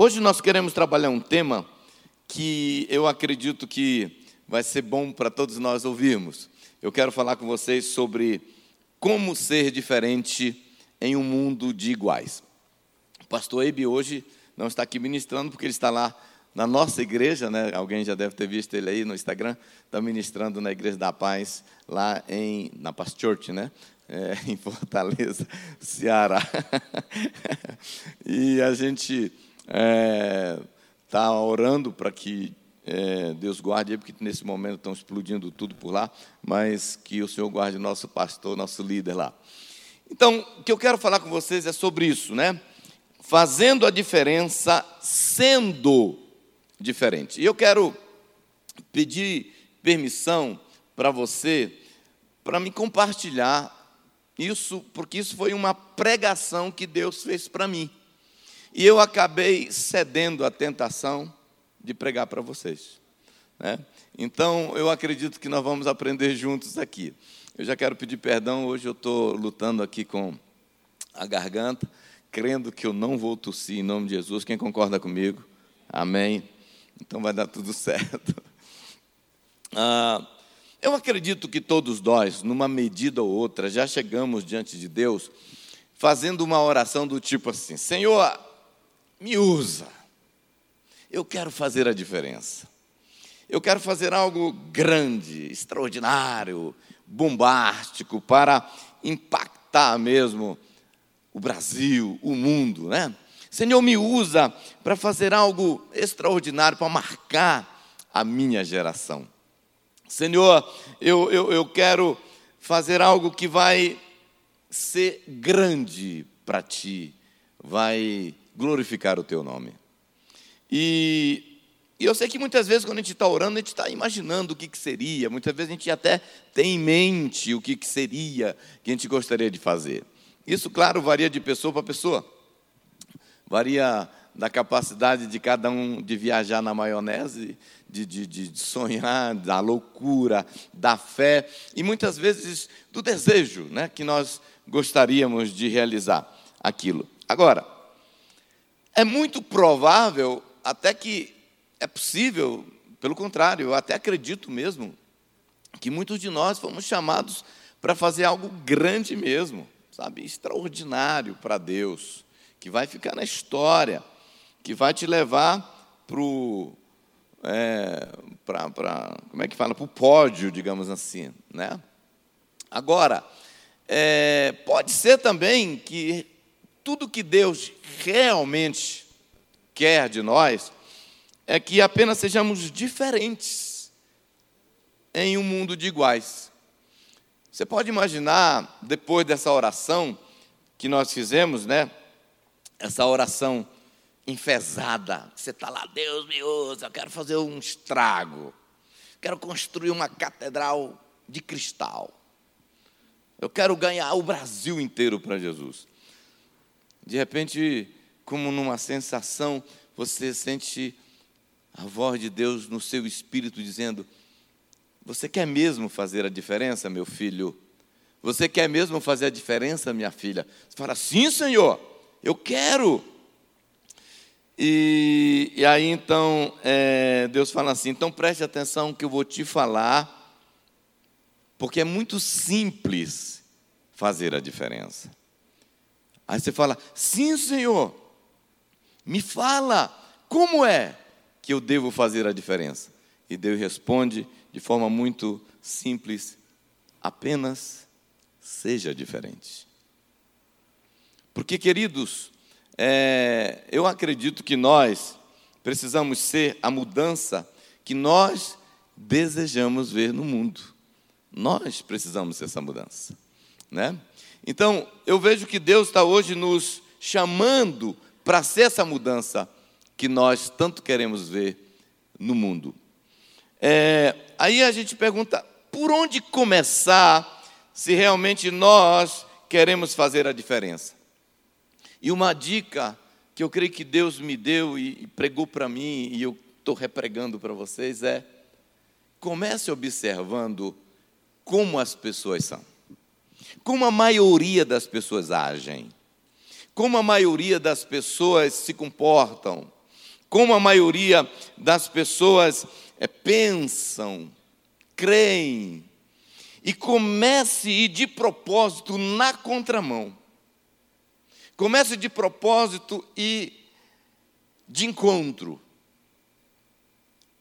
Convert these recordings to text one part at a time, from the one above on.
Hoje nós queremos trabalhar um tema que eu acredito que vai ser bom para todos nós ouvirmos. Eu quero falar com vocês sobre como ser diferente em um mundo de iguais. O pastor Eibe hoje não está aqui ministrando porque ele está lá na nossa igreja, né? Alguém já deve ter visto ele aí no Instagram, está ministrando na Igreja da Paz, lá em, na Paz Church, né? É, em Fortaleza, Ceará. e a gente está é, tá orando para que é, Deus guarde, porque nesse momento estão explodindo tudo por lá, mas que o Senhor guarde nosso pastor, nosso líder lá. Então, o que eu quero falar com vocês é sobre isso, né? Fazendo a diferença, sendo diferente. E eu quero pedir permissão para você para me compartilhar isso, porque isso foi uma pregação que Deus fez para mim. E eu acabei cedendo à tentação de pregar para vocês. Né? Então, eu acredito que nós vamos aprender juntos aqui. Eu já quero pedir perdão, hoje eu estou lutando aqui com a garganta, crendo que eu não vou tossir em nome de Jesus. Quem concorda comigo? Amém. Então vai dar tudo certo. Ah, eu acredito que todos nós, numa medida ou outra, já chegamos diante de Deus fazendo uma oração do tipo assim: Senhor, me usa. Eu quero fazer a diferença. Eu quero fazer algo grande, extraordinário, bombástico, para impactar mesmo o Brasil, o mundo, né? Senhor, me usa para fazer algo extraordinário, para marcar a minha geração. Senhor, eu, eu, eu quero fazer algo que vai ser grande para ti, vai glorificar o teu nome. E, e, eu sei que muitas vezes, quando a gente está orando, a gente está imaginando o que, que seria, muitas vezes a gente até tem em mente o que, que seria que a gente gostaria de fazer. Isso, claro, varia de pessoa para pessoa varia da capacidade de cada um de viajar na maionese, de, de, de, sonhar, da loucura, da fé e muitas vezes do desejo né, que nós gostaríamos de realizar aquilo. Agora, é muito provável, até que é possível, pelo contrário, eu até acredito mesmo, que muitos de nós fomos chamados para fazer algo grande mesmo, sabe, extraordinário para Deus que vai ficar na história, que vai te levar para o. É, pra, pra, como é que fala? Para o pódio, digamos assim. Né? Agora, é, pode ser também que tudo que Deus realmente quer de nós é que apenas sejamos diferentes em um mundo de iguais. Você pode imaginar, depois dessa oração que nós fizemos, né? essa oração enfesada. Você está lá, Deus me usa, eu quero fazer um estrago. Quero construir uma catedral de cristal. Eu quero ganhar o Brasil inteiro para Jesus. De repente, como numa sensação, você sente a voz de Deus no seu espírito dizendo: Você quer mesmo fazer a diferença, meu filho? Você quer mesmo fazer a diferença, minha filha? Você fala: Sim, Senhor. Eu quero. E, e aí então é, Deus fala assim: então preste atenção que eu vou te falar, porque é muito simples fazer a diferença. Aí você fala: sim, Senhor, me fala, como é que eu devo fazer a diferença? E Deus responde de forma muito simples: apenas seja diferente. Porque, queridos, é, eu acredito que nós precisamos ser a mudança que nós desejamos ver no mundo. Nós precisamos ser essa mudança. Né? Então, eu vejo que Deus está hoje nos chamando para ser essa mudança que nós tanto queremos ver no mundo. É, aí a gente pergunta: por onde começar se realmente nós queremos fazer a diferença? E uma dica que eu creio que Deus me deu e pregou para mim, e eu estou repregando para vocês, é: comece observando como as pessoas são, como a maioria das pessoas agem, como a maioria das pessoas se comportam, como a maioria das pessoas é, pensam, creem, e comece ir de propósito na contramão. Comece de propósito e de encontro,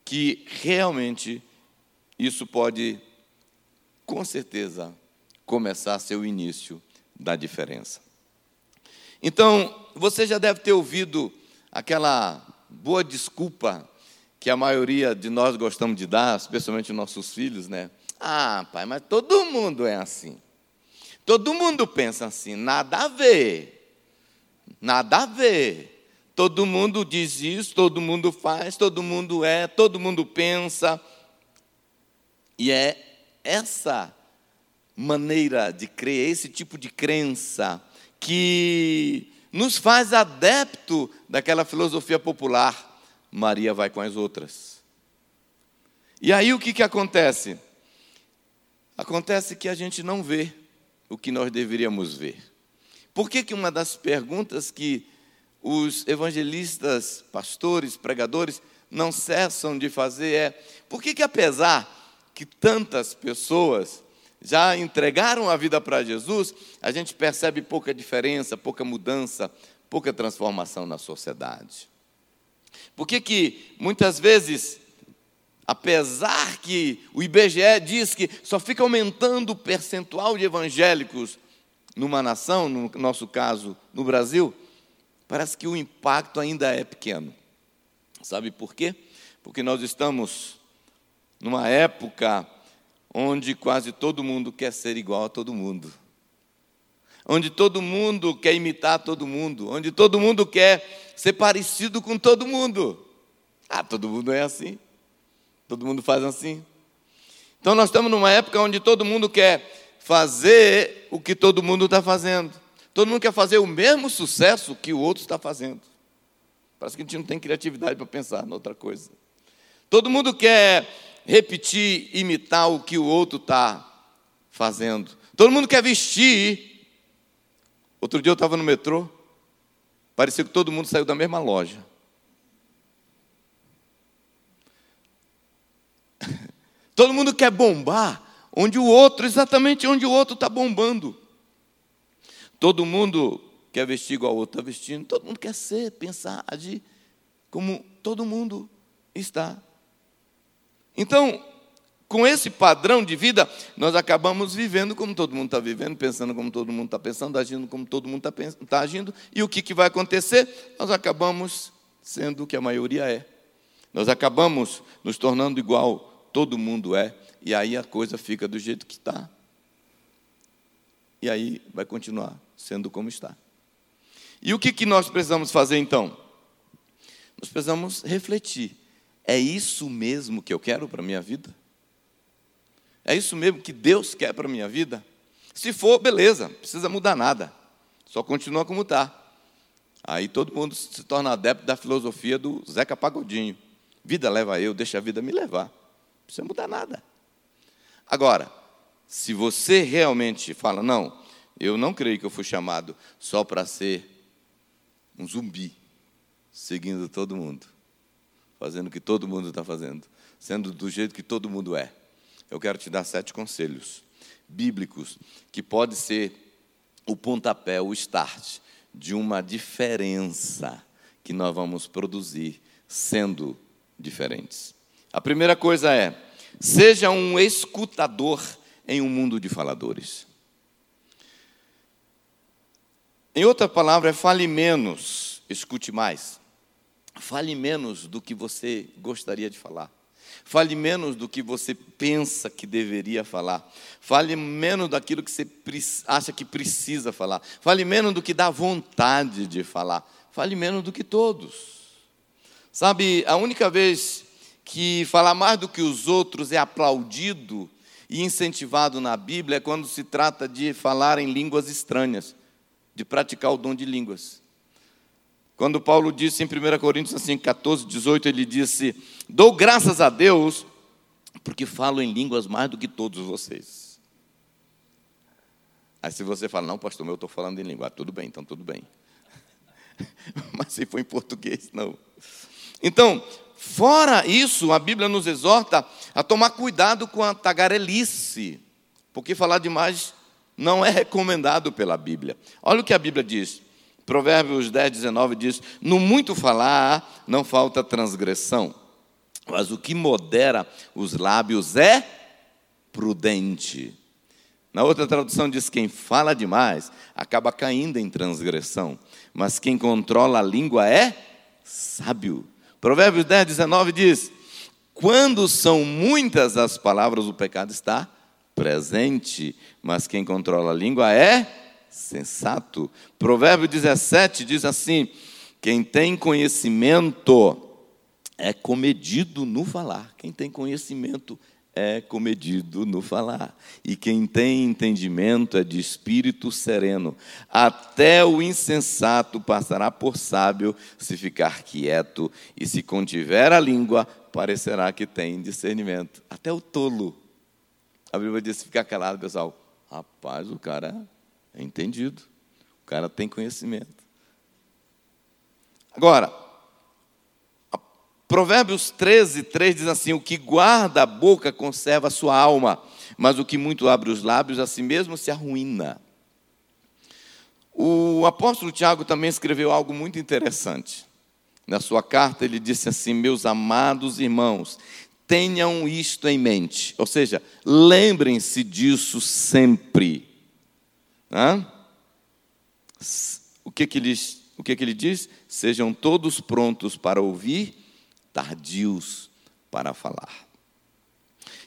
que realmente isso pode, com certeza, começar o início da diferença. Então, você já deve ter ouvido aquela boa desculpa que a maioria de nós gostamos de dar, especialmente nossos filhos, né? Ah, pai, mas todo mundo é assim. Todo mundo pensa assim, nada a ver. Nada a ver. Todo mundo diz isso, todo mundo faz, todo mundo é, todo mundo pensa. E é essa maneira de crer, esse tipo de crença, que nos faz adepto daquela filosofia popular. Maria vai com as outras. E aí o que, que acontece? Acontece que a gente não vê o que nós deveríamos ver. Por que, que uma das perguntas que os evangelistas, pastores, pregadores não cessam de fazer é: por que, que apesar que tantas pessoas já entregaram a vida para Jesus, a gente percebe pouca diferença, pouca mudança, pouca transformação na sociedade? Por que, que muitas vezes, apesar que o IBGE diz que só fica aumentando o percentual de evangélicos numa nação, no nosso caso, no Brasil, parece que o impacto ainda é pequeno. Sabe por quê? Porque nós estamos numa época onde quase todo mundo quer ser igual a todo mundo. Onde todo mundo quer imitar todo mundo, onde todo mundo quer ser parecido com todo mundo. Ah, todo mundo é assim. Todo mundo faz assim. Então nós estamos numa época onde todo mundo quer fazer o que todo mundo está fazendo. Todo mundo quer fazer o mesmo sucesso que o outro está fazendo. Parece que a gente não tem criatividade para pensar em outra coisa. Todo mundo quer repetir, imitar o que o outro está fazendo. Todo mundo quer vestir. Outro dia eu estava no metrô, parecia que todo mundo saiu da mesma loja. Todo mundo quer bombar onde o outro, exatamente onde o outro está bombando. Todo mundo quer vestir igual o outro está vestindo, todo mundo quer ser, pensar, agir como todo mundo está. Então, com esse padrão de vida, nós acabamos vivendo como todo mundo está vivendo, pensando como todo mundo está pensando, agindo como todo mundo está tá agindo, e o que, que vai acontecer? Nós acabamos sendo o que a maioria é. Nós acabamos nos tornando igual todo mundo é e aí a coisa fica do jeito que está. E aí vai continuar sendo como está. E o que, que nós precisamos fazer então? Nós precisamos refletir. É isso mesmo que eu quero para a minha vida? É isso mesmo que Deus quer para a minha vida? Se for, beleza, precisa mudar nada. Só continua como está. Aí todo mundo se torna adepto da filosofia do Zeca Pagodinho. Vida leva eu, deixa a vida me levar. Não precisa mudar nada. Agora, se você realmente fala, não, eu não creio que eu fui chamado só para ser um zumbi, seguindo todo mundo, fazendo o que todo mundo está fazendo, sendo do jeito que todo mundo é. Eu quero te dar sete conselhos bíblicos que pode ser o pontapé, o start de uma diferença que nós vamos produzir sendo diferentes. A primeira coisa é Seja um escutador em um mundo de faladores. Em outra palavra, fale menos, escute mais. Fale menos do que você gostaria de falar. Fale menos do que você pensa que deveria falar. Fale menos daquilo que você acha que precisa falar. Fale menos do que dá vontade de falar. Fale menos do que todos. Sabe, a única vez que falar mais do que os outros é aplaudido e incentivado na Bíblia é quando se trata de falar em línguas estranhas, de praticar o dom de línguas. Quando Paulo disse em 1 Coríntios assim, 14, 18, ele disse: Dou graças a Deus, porque falo em línguas mais do que todos vocês. Aí se você fala, não, pastor, eu estou falando em língua, ah, tudo bem, então tudo bem. Mas se for em português, não. Então, fora isso, a Bíblia nos exorta a tomar cuidado com a tagarelice, porque falar demais não é recomendado pela Bíblia. Olha o que a Bíblia diz. Provérbios 10, 19 diz: No muito falar não falta transgressão, mas o que modera os lábios é prudente. Na outra tradução diz: quem fala demais acaba caindo em transgressão, mas quem controla a língua é sábio. Provérbios 10, 19 diz: quando são muitas as palavras, o pecado está presente, mas quem controla a língua é sensato. Provérbio 17 diz assim: quem tem conhecimento é comedido no falar. Quem tem conhecimento é comedido no falar. E quem tem entendimento é de espírito sereno. Até o insensato passará por sábio se ficar quieto, e se contiver a língua, parecerá que tem discernimento. Até o tolo. A Bíblia diz: ficar calado, pessoal. Rapaz, o cara é entendido. O cara tem conhecimento. Agora, Provérbios 13, 3 diz assim: O que guarda a boca conserva a sua alma, mas o que muito abre os lábios a si mesmo se arruína. O apóstolo Tiago também escreveu algo muito interessante. Na sua carta, ele disse assim: Meus amados irmãos, tenham isto em mente, ou seja, lembrem-se disso sempre. Hã? O, que, que, ele, o que, que ele diz? Sejam todos prontos para ouvir, tardios para falar.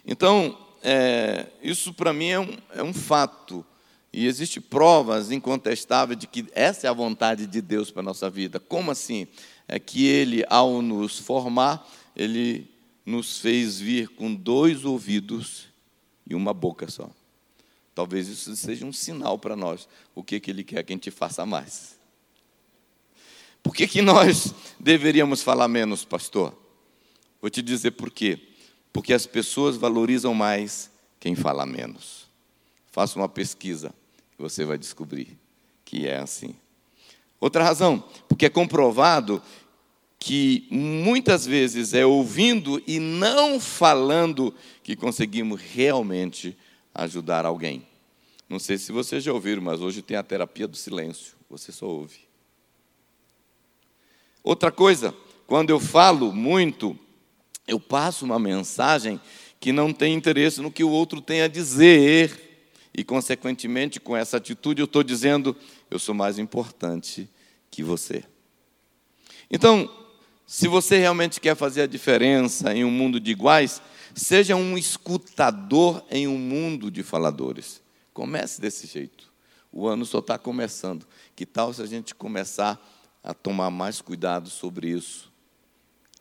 Então, é, isso para mim é um, é um fato. E existe provas incontestáveis de que essa é a vontade de Deus para a nossa vida. Como assim? É que Ele, ao nos formar, Ele nos fez vir com dois ouvidos e uma boca só. Talvez isso seja um sinal para nós. O que, que Ele quer que a gente faça mais? Por que, que nós deveríamos falar menos, pastor? Vou te dizer por quê. Porque as pessoas valorizam mais quem fala menos. Faça uma pesquisa e você vai descobrir que é assim. Outra razão, porque é comprovado que muitas vezes é ouvindo e não falando que conseguimos realmente ajudar alguém. Não sei se vocês já ouviram, mas hoje tem a terapia do silêncio. Você só ouve. Outra coisa, quando eu falo muito, eu passo uma mensagem que não tem interesse no que o outro tem a dizer. E, consequentemente, com essa atitude, eu estou dizendo: eu sou mais importante que você. Então, se você realmente quer fazer a diferença em um mundo de iguais, Seja um escutador em um mundo de faladores. Comece desse jeito. O ano só está começando. Que tal se a gente começar a tomar mais cuidado sobre isso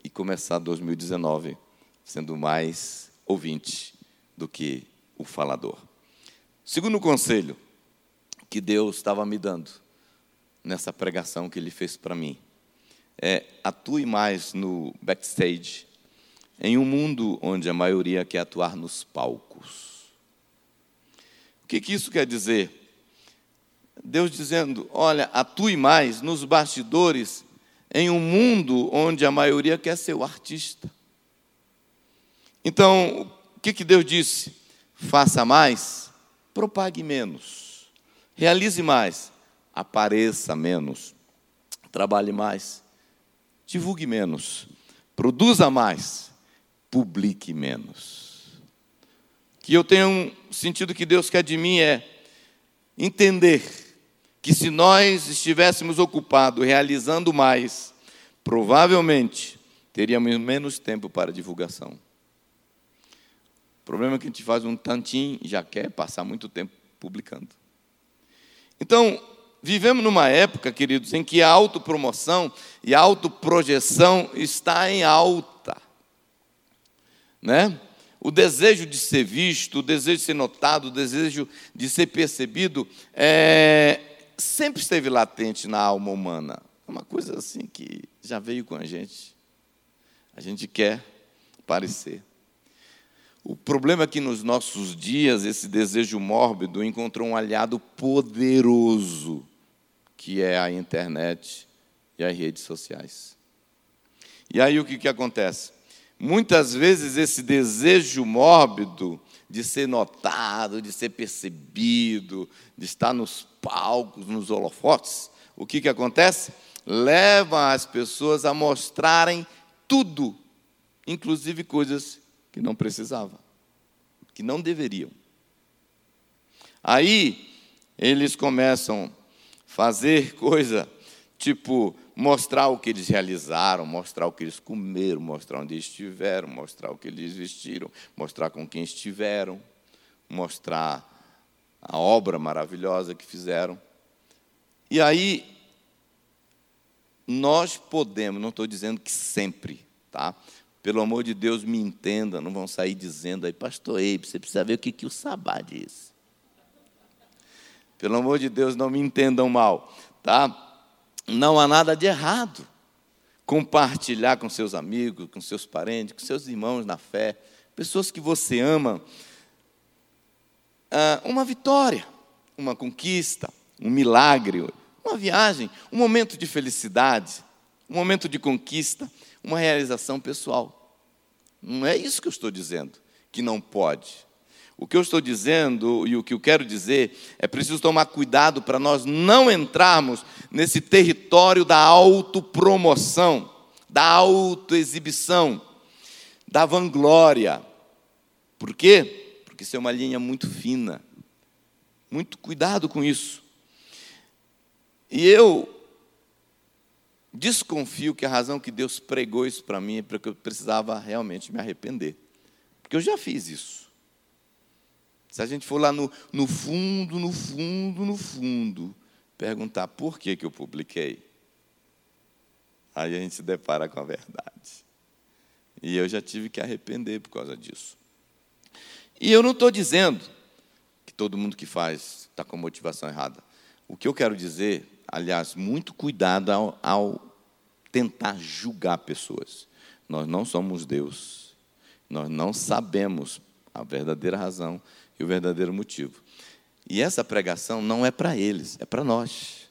e começar 2019 sendo mais ouvinte do que o falador? Segundo conselho que Deus estava me dando nessa pregação que Ele fez para mim é atue mais no backstage em um mundo onde a maioria quer atuar nos palcos. O que, que isso quer dizer? Deus dizendo: olha, atue mais nos bastidores, em um mundo onde a maioria quer ser o artista. Então, o que, que Deus disse? Faça mais, propague menos, realize mais, apareça menos, trabalhe mais, divulgue menos, produza mais publique menos. Que eu tenho sentido que Deus quer de mim é entender que se nós estivéssemos ocupados realizando mais, provavelmente teríamos menos tempo para divulgação. O problema é que a gente faz um tantinho e já quer passar muito tempo publicando. Então, vivemos numa época, queridos, em que a autopromoção e a autoprojeção está em alta né? O desejo de ser visto, o desejo de ser notado, o desejo de ser percebido, é, sempre esteve latente na alma humana. É uma coisa assim que já veio com a gente. A gente quer parecer. O problema é que nos nossos dias esse desejo mórbido encontrou um aliado poderoso, que é a internet e as redes sociais. E aí o que, que acontece? Muitas vezes esse desejo mórbido de ser notado, de ser percebido, de estar nos palcos, nos holofotes, o que, que acontece? Leva as pessoas a mostrarem tudo, inclusive coisas que não precisavam, que não deveriam. Aí eles começam a fazer coisa tipo mostrar o que eles realizaram, mostrar o que eles comeram, mostrar onde estiveram, mostrar o que eles vestiram, mostrar com quem estiveram, mostrar a obra maravilhosa que fizeram. E aí nós podemos, não estou dizendo que sempre, tá? Pelo amor de Deus, me entenda, não vão sair dizendo aí, pastor Eibe, você precisa ver o que, que o Sabá diz. Pelo amor de Deus, não me entendam mal, tá? Não há nada de errado compartilhar com seus amigos, com seus parentes, com seus irmãos na fé, pessoas que você ama, ah, uma vitória, uma conquista, um milagre, uma viagem, um momento de felicidade, um momento de conquista, uma realização pessoal. Não é isso que eu estou dizendo, que não pode. O que eu estou dizendo e o que eu quero dizer é preciso tomar cuidado para nós não entrarmos nesse território da autopromoção, da autoexibição, da vanglória. Por quê? Porque isso é uma linha muito fina. Muito cuidado com isso. E eu desconfio que a razão que Deus pregou isso para mim é porque eu precisava realmente me arrepender. Porque eu já fiz isso. Se a gente for lá no, no fundo, no fundo, no fundo, perguntar por que, que eu publiquei, aí a gente se depara com a verdade. E eu já tive que arrepender por causa disso. E eu não estou dizendo que todo mundo que faz está com motivação errada. O que eu quero dizer, aliás, muito cuidado ao, ao tentar julgar pessoas. Nós não somos Deus. Nós não sabemos a verdadeira razão e o verdadeiro motivo. E essa pregação não é para eles, é para nós.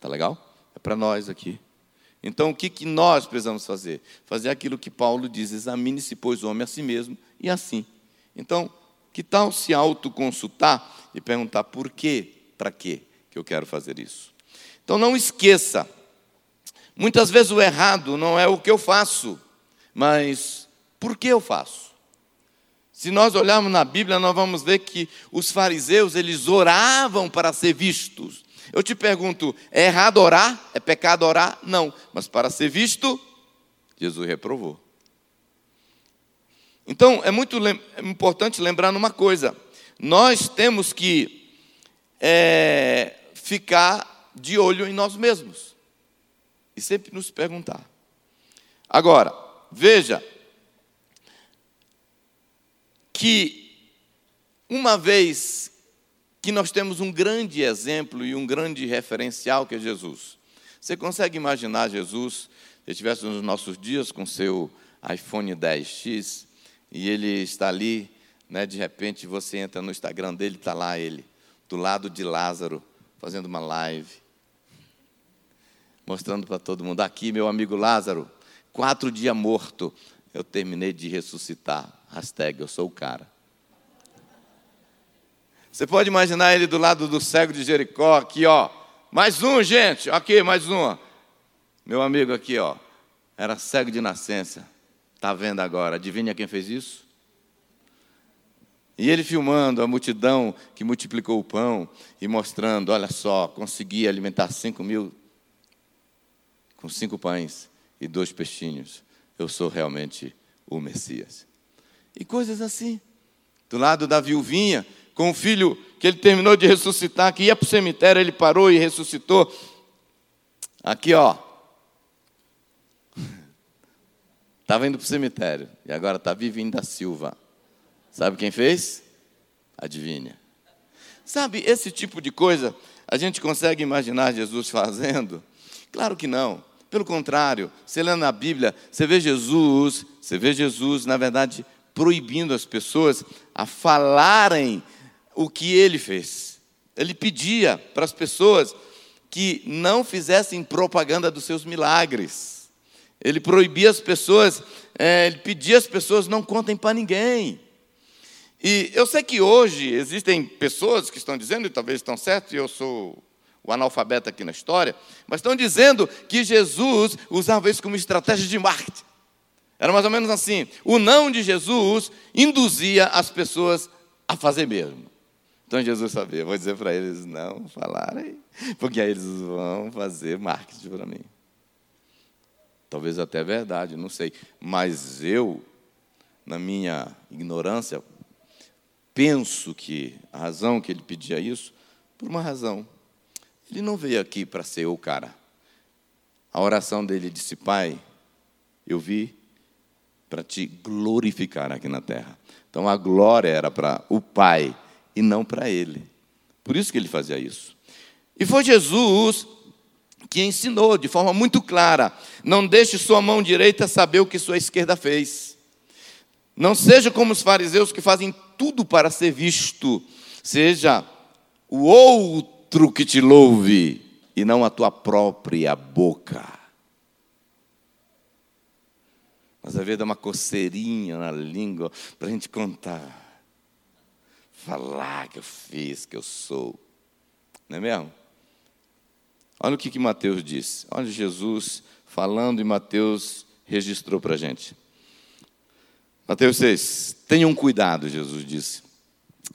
Tá legal? É para nós aqui. Então, o que, que nós precisamos fazer? Fazer aquilo que Paulo diz: examine-se, pois, o homem a si mesmo, e assim. Então, que tal se autoconsultar e perguntar por quê, para quê que eu quero fazer isso? Então, não esqueça, muitas vezes o errado não é o que eu faço, mas por que eu faço? Se nós olharmos na Bíblia, nós vamos ver que os fariseus, eles oravam para ser vistos. Eu te pergunto, é errado orar? É pecado orar? Não. Mas para ser visto, Jesus reprovou. Então, é muito é importante lembrar numa coisa: nós temos que é, ficar de olho em nós mesmos e sempre nos perguntar. Agora, veja, que uma vez que nós temos um grande exemplo e um grande referencial que é Jesus. Você consegue imaginar Jesus, se estivesse nos nossos dias com seu iPhone 10X e ele está ali, né, de repente você entra no Instagram dele, está lá ele, do lado de Lázaro, fazendo uma live, mostrando para todo mundo: aqui, meu amigo Lázaro, quatro dias morto, eu terminei de ressuscitar. Hashtag, eu sou o cara. Você pode imaginar ele do lado do cego de Jericó, aqui, ó. Mais um, gente. Aqui, mais um. Meu amigo aqui, ó. Era cego de nascença. Está vendo agora. Adivinha quem fez isso? E ele filmando a multidão que multiplicou o pão e mostrando: olha só, consegui alimentar cinco mil com cinco pães e dois peixinhos. Eu sou realmente o Messias e coisas assim. Do lado da viuvinha, com o filho que ele terminou de ressuscitar, que ia para o cemitério, ele parou e ressuscitou. Aqui, ó. Estava indo para o cemitério e agora está vivinho da Silva. Sabe quem fez? Adivinha. Sabe, esse tipo de coisa a gente consegue imaginar Jesus fazendo? Claro que não. Pelo contrário, você lê na Bíblia, você vê Jesus, você vê Jesus, na verdade, proibindo as pessoas a falarem o que ele fez. Ele pedia para as pessoas que não fizessem propaganda dos seus milagres. Ele proibia as pessoas, é, ele pedia às pessoas não contem para ninguém. E eu sei que hoje existem pessoas que estão dizendo, e talvez estão certos, e eu sou o analfabeto aqui na história, mas estão dizendo que Jesus usava isso como estratégia de marketing. Era mais ou menos assim: o não de Jesus induzia as pessoas a fazer mesmo. Então Jesus sabia, vou dizer para eles não falarem, porque aí eles vão fazer marketing para mim. Talvez até verdade, não sei. Mas eu, na minha ignorância, penso que a razão que ele pedia isso, por uma razão. Ele não veio aqui para ser o cara. A oração dele disse: Pai, eu vi para te glorificar aqui na terra. Então a glória era para o Pai e não para ele. Por isso que ele fazia isso. E foi Jesus que ensinou de forma muito clara: não deixe sua mão direita saber o que sua esquerda fez. Não seja como os fariseus que fazem tudo para ser visto, seja o outro que te louve e não a tua própria boca. Mas às vezes dá uma coceirinha na língua para a gente contar. Falar que eu fiz, que eu sou. Não é mesmo? Olha o que, que Mateus disse. Olha Jesus falando e Mateus registrou para a gente. Mateus 6. Tenham cuidado, Jesus disse.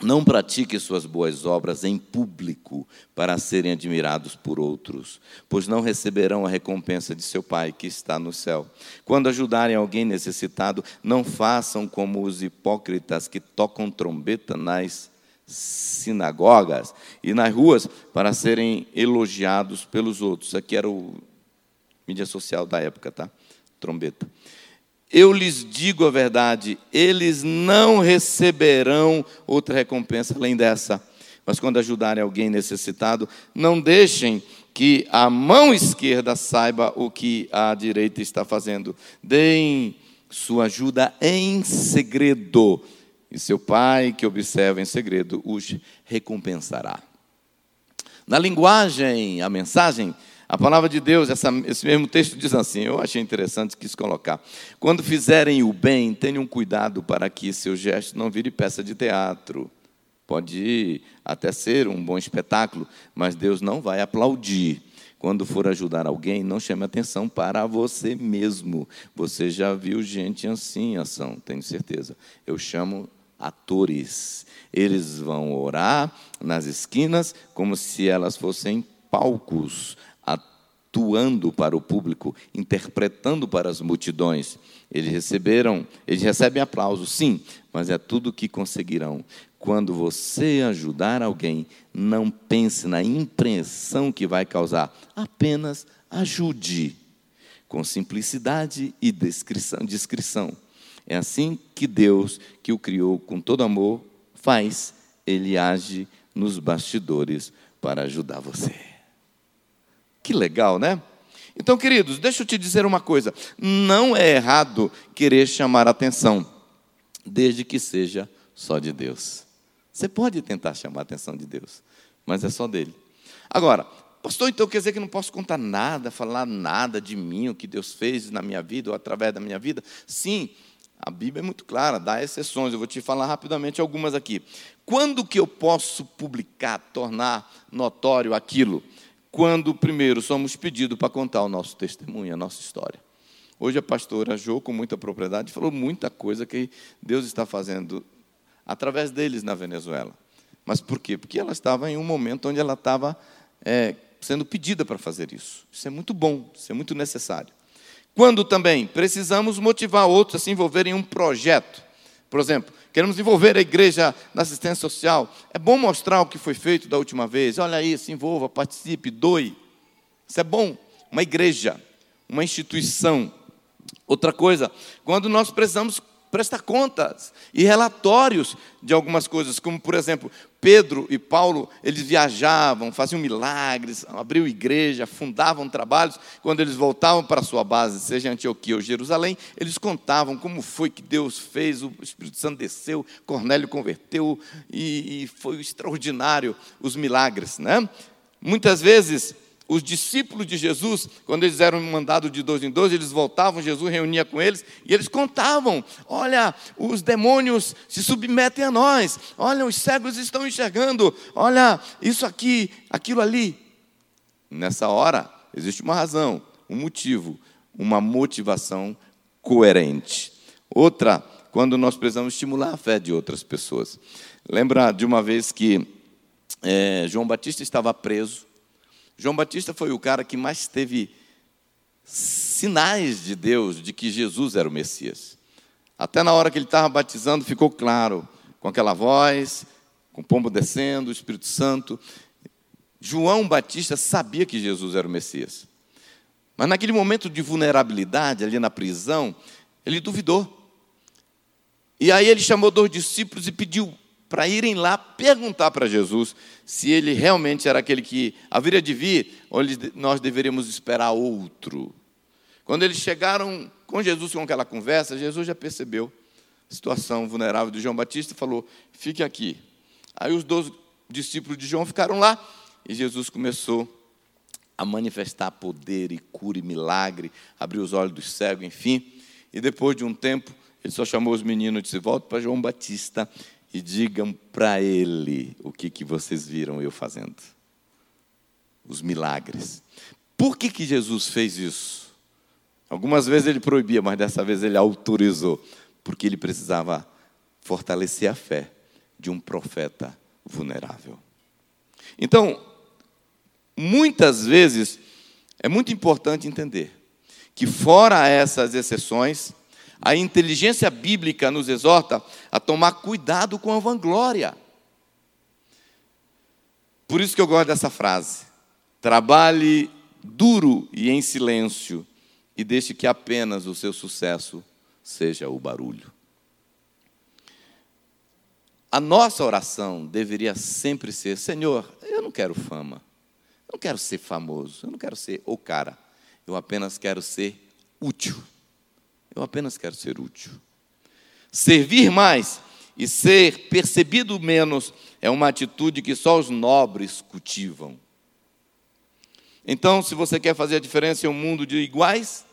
Não pratique suas boas obras em público para serem admirados por outros, pois não receberão a recompensa de seu Pai que está no céu. Quando ajudarem alguém necessitado, não façam como os hipócritas que tocam trombeta nas sinagogas e nas ruas para serem elogiados pelos outros. Aqui era o mídia social da época, tá? Trombeta. Eu lhes digo a verdade, eles não receberão outra recompensa além dessa. Mas quando ajudarem alguém necessitado, não deixem que a mão esquerda saiba o que a direita está fazendo. Deem sua ajuda em segredo, e seu pai, que observa em segredo, os recompensará. Na linguagem, a mensagem a palavra de Deus, essa, esse mesmo texto diz assim, eu achei interessante, quis colocar. Quando fizerem o bem, tenham cuidado para que seu gesto não vire peça de teatro. Pode até ser um bom espetáculo, mas Deus não vai aplaudir. Quando for ajudar alguém, não chame atenção para você mesmo. Você já viu gente assim em ação, tenho certeza. Eu chamo atores. Eles vão orar nas esquinas como se elas fossem palcos atuando para o público, interpretando para as multidões. Eles receberam, eles recebem aplauso, sim, mas é tudo o que conseguirão. Quando você ajudar alguém, não pense na impressão que vai causar, apenas ajude com simplicidade e descrição. É assim que Deus, que o criou com todo amor, faz. Ele age nos bastidores para ajudar você. Que legal, né? Então, queridos, deixa eu te dizer uma coisa: não é errado querer chamar a atenção, desde que seja só de Deus. Você pode tentar chamar a atenção de Deus, mas é só dele. Agora, pastor, então quer dizer que não posso contar nada, falar nada de mim, o que Deus fez na minha vida ou através da minha vida? Sim, a Bíblia é muito clara, dá exceções. Eu vou te falar rapidamente algumas aqui. Quando que eu posso publicar, tornar notório aquilo? quando, primeiro, somos pedidos para contar o nosso testemunho, a nossa história. Hoje a pastora Jo, com muita propriedade, falou muita coisa que Deus está fazendo através deles na Venezuela. Mas por quê? Porque ela estava em um momento onde ela estava é, sendo pedida para fazer isso. Isso é muito bom, isso é muito necessário. Quando também precisamos motivar outros a se envolverem em um projeto. Por exemplo, queremos envolver a igreja na assistência social. É bom mostrar o que foi feito da última vez. Olha aí, se envolva, participe, doe. Isso é bom. Uma igreja, uma instituição. Outra coisa, quando nós precisamos prestar contas e relatórios de algumas coisas, como por exemplo, Pedro e Paulo, eles viajavam, faziam milagres, abriam igreja, fundavam trabalhos. Quando eles voltavam para a sua base, seja Antioquia ou Jerusalém, eles contavam como foi que Deus fez, o Espírito Santo desceu, Cornélio converteu e, e foi extraordinário os milagres, né? Muitas vezes os discípulos de Jesus, quando eles eram mandados de dois em dois, eles voltavam, Jesus reunia com eles e eles contavam: olha, os demônios se submetem a nós, olha, os cegos estão enxergando, olha, isso aqui, aquilo ali. Nessa hora, existe uma razão, um motivo, uma motivação coerente. Outra, quando nós precisamos estimular a fé de outras pessoas. Lembra de uma vez que é, João Batista estava preso. João Batista foi o cara que mais teve sinais de Deus de que Jesus era o Messias. Até na hora que ele estava batizando, ficou claro, com aquela voz, com o pombo descendo, o Espírito Santo. João Batista sabia que Jesus era o Messias. Mas naquele momento de vulnerabilidade, ali na prisão, ele duvidou. E aí ele chamou dois discípulos e pediu para irem lá perguntar para Jesus se ele realmente era aquele que haveria de vir, ou nós deveríamos esperar outro. Quando eles chegaram com Jesus com aquela conversa, Jesus já percebeu a situação vulnerável de João Batista e falou: fique aqui. Aí os dois discípulos de João ficaram lá e Jesus começou a manifestar poder e cura e milagre, abriu os olhos dos cegos, enfim. E depois de um tempo, ele só chamou os meninos e disse: Volta para João Batista e digam para ele o que, que vocês viram eu fazendo. Os milagres. Por que, que Jesus fez isso? Algumas vezes ele proibia, mas dessa vez ele autorizou, porque ele precisava fortalecer a fé de um profeta vulnerável. Então, muitas vezes, é muito importante entender que, fora essas exceções, a inteligência bíblica nos exorta a tomar cuidado com a vanglória. Por isso que eu gosto dessa frase. Trabalhe duro e em silêncio, e deixe que apenas o seu sucesso seja o barulho. A nossa oração deveria sempre ser: Senhor, eu não quero fama, eu não quero ser famoso, eu não quero ser o cara, eu apenas quero ser útil. Eu apenas quero ser útil. Servir mais e ser percebido menos é uma atitude que só os nobres cultivam. Então, se você quer fazer a diferença em um mundo de iguais,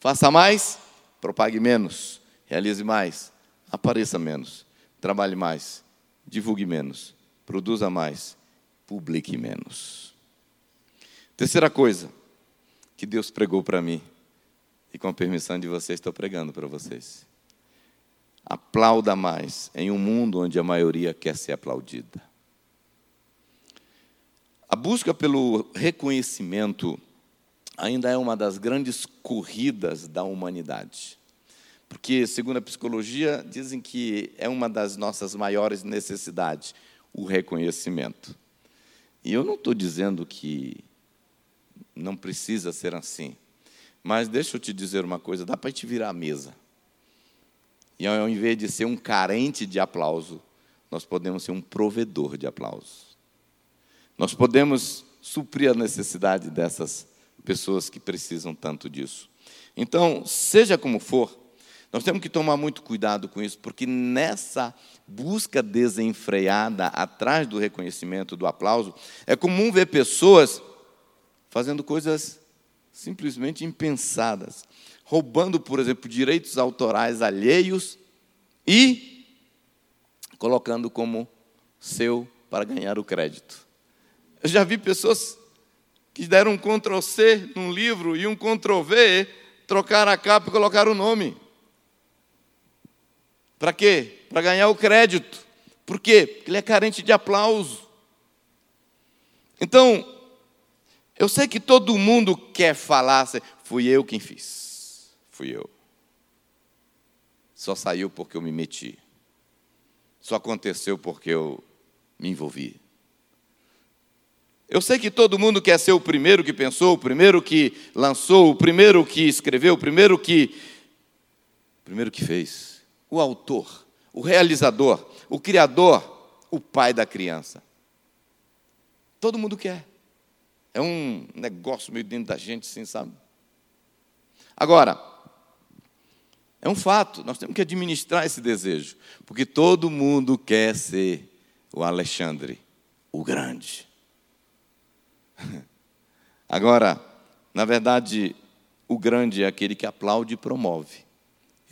faça mais, propague menos, realize mais, apareça menos, trabalhe mais, divulgue menos, produza mais, publique menos. Terceira coisa que Deus pregou para mim e com a permissão de vocês, estou pregando para vocês. Aplauda mais em um mundo onde a maioria quer ser aplaudida. A busca pelo reconhecimento ainda é uma das grandes corridas da humanidade. Porque, segundo a psicologia, dizem que é uma das nossas maiores necessidades, o reconhecimento. E eu não estou dizendo que não precisa ser assim. Mas deixa eu te dizer uma coisa: dá para te virar a mesa. E ao invés de ser um carente de aplauso, nós podemos ser um provedor de aplausos. Nós podemos suprir a necessidade dessas pessoas que precisam tanto disso. Então, seja como for, nós temos que tomar muito cuidado com isso, porque nessa busca desenfreada atrás do reconhecimento, do aplauso, é comum ver pessoas fazendo coisas simplesmente impensadas, roubando, por exemplo, direitos autorais alheios e colocando como seu para ganhar o crédito. Eu já vi pessoas que deram um Ctrl C num livro e um Ctrl V, trocaram a capa e colocaram o nome. Para quê? Para ganhar o crédito. Por quê? Porque ele é carente de aplauso. Então, eu sei que todo mundo quer falar, fui eu quem fiz. Fui eu. Só saiu porque eu me meti. Só aconteceu porque eu me envolvi. Eu sei que todo mundo quer ser o primeiro que pensou, o primeiro que lançou, o primeiro que escreveu, o primeiro que o primeiro que fez. O autor, o realizador, o criador, o pai da criança. Todo mundo quer. É um negócio meio dentro da gente, assim, sabe? Agora, é um fato, nós temos que administrar esse desejo, porque todo mundo quer ser o Alexandre, o grande. Agora, na verdade, o grande é aquele que aplaude e promove.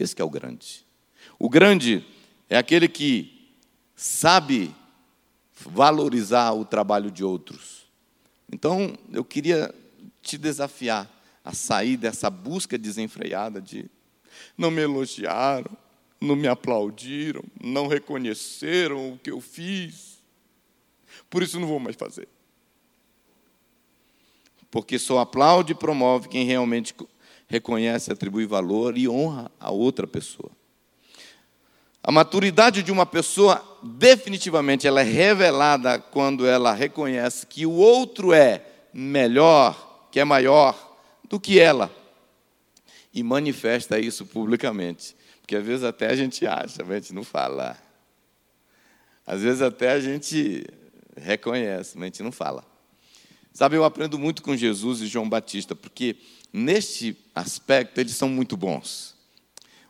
Esse é o grande. O grande é aquele que sabe valorizar o trabalho de outros. Então, eu queria te desafiar a sair dessa busca desenfreada de não me elogiaram, não me aplaudiram, não reconheceram o que eu fiz. Por isso não vou mais fazer. Porque só aplaude e promove quem realmente reconhece, atribui valor e honra a outra pessoa. A maturidade de uma pessoa, definitivamente, ela é revelada quando ela reconhece que o outro é melhor, que é maior do que ela. E manifesta isso publicamente. Porque às vezes até a gente acha, mas a gente não fala. Às vezes até a gente reconhece, mas a gente não fala. Sabe, eu aprendo muito com Jesus e João Batista, porque neste aspecto eles são muito bons.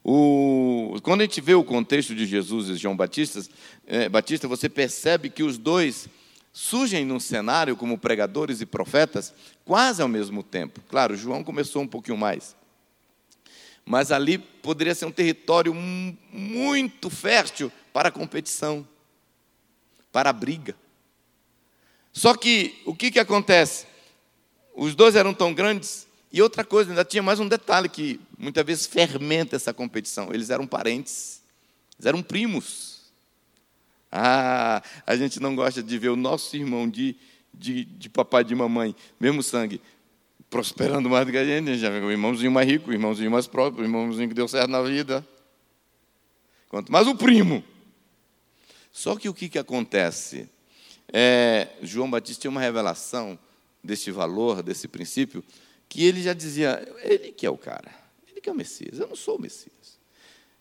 O, quando a gente vê o contexto de Jesus e João Batista, é, Batista, você percebe que os dois surgem num cenário como pregadores e profetas quase ao mesmo tempo. Claro, João começou um pouquinho mais. Mas ali poderia ser um território muito fértil para a competição, para a briga. Só que o que, que acontece? Os dois eram tão grandes e outra coisa, ainda tinha mais um detalhe que muitas vezes fermenta essa competição. Eles eram parentes, eles eram primos. Ah, a gente não gosta de ver o nosso irmão de, de, de papai e de mamãe, mesmo sangue, prosperando mais do que a gente. Já o irmãozinho mais rico, o irmãozinho mais próprio, o irmãozinho que deu certo na vida. Quanto mais o primo. Só que o que, que acontece? É, João Batista tinha uma revelação desse valor, desse princípio, que ele já dizia: ele que é o cara, ele que é o Messias, eu não sou o Messias.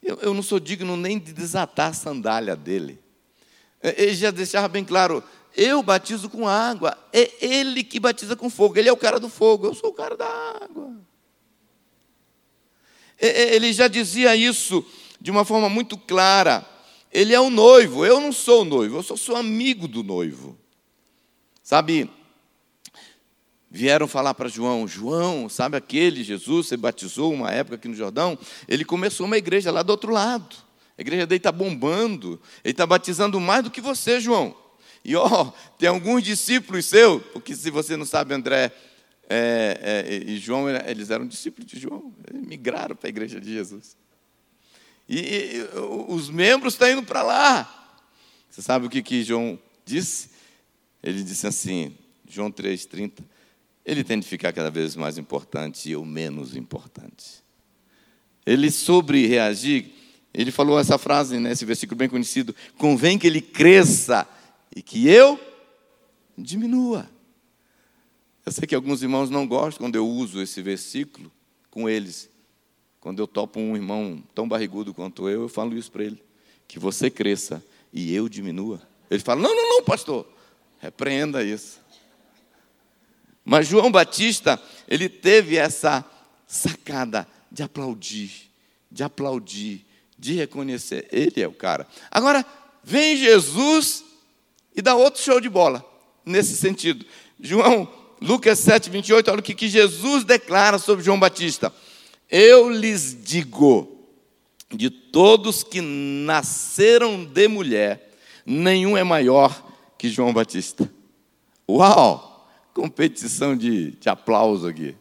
Eu, eu não sou digno nem de desatar a sandália dele. É, ele já deixava bem claro: eu batizo com água, é ele que batiza com fogo, ele é o cara do fogo, eu sou o cara da água. Ele já dizia isso de uma forma muito clara. Ele é o noivo, eu não sou o noivo, eu sou, sou amigo do noivo. Sabe, vieram falar para João: João, sabe aquele Jesus, você batizou uma época aqui no Jordão? Ele começou uma igreja lá do outro lado. A igreja dele está bombando, ele está batizando mais do que você, João. E ó, tem alguns discípulos seus, porque se você não sabe, André é, é, e João, eles eram discípulos de João, eles migraram para a igreja de Jesus. E, e os membros estão indo para lá. Você sabe o que, que João disse? Ele disse assim, João 3,30 ele tem de ficar cada vez mais importante e eu menos importante. Ele sobre reagir, ele falou essa frase nesse versículo bem conhecido: convém que ele cresça e que eu diminua. Eu sei que alguns irmãos não gostam quando eu uso esse versículo com eles. Quando eu topo um irmão tão barrigudo quanto eu, eu falo isso para ele: que você cresça e eu diminua. Ele fala: não, não, não, pastor, repreenda isso. Mas João Batista, ele teve essa sacada de aplaudir, de aplaudir, de reconhecer. Ele é o cara. Agora, vem Jesus e dá outro show de bola, nesse sentido. João, Lucas 7, 28, olha o que, que Jesus declara sobre João Batista. Eu lhes digo, de todos que nasceram de mulher, nenhum é maior que João Batista. Uau! Competição de, de aplauso aqui.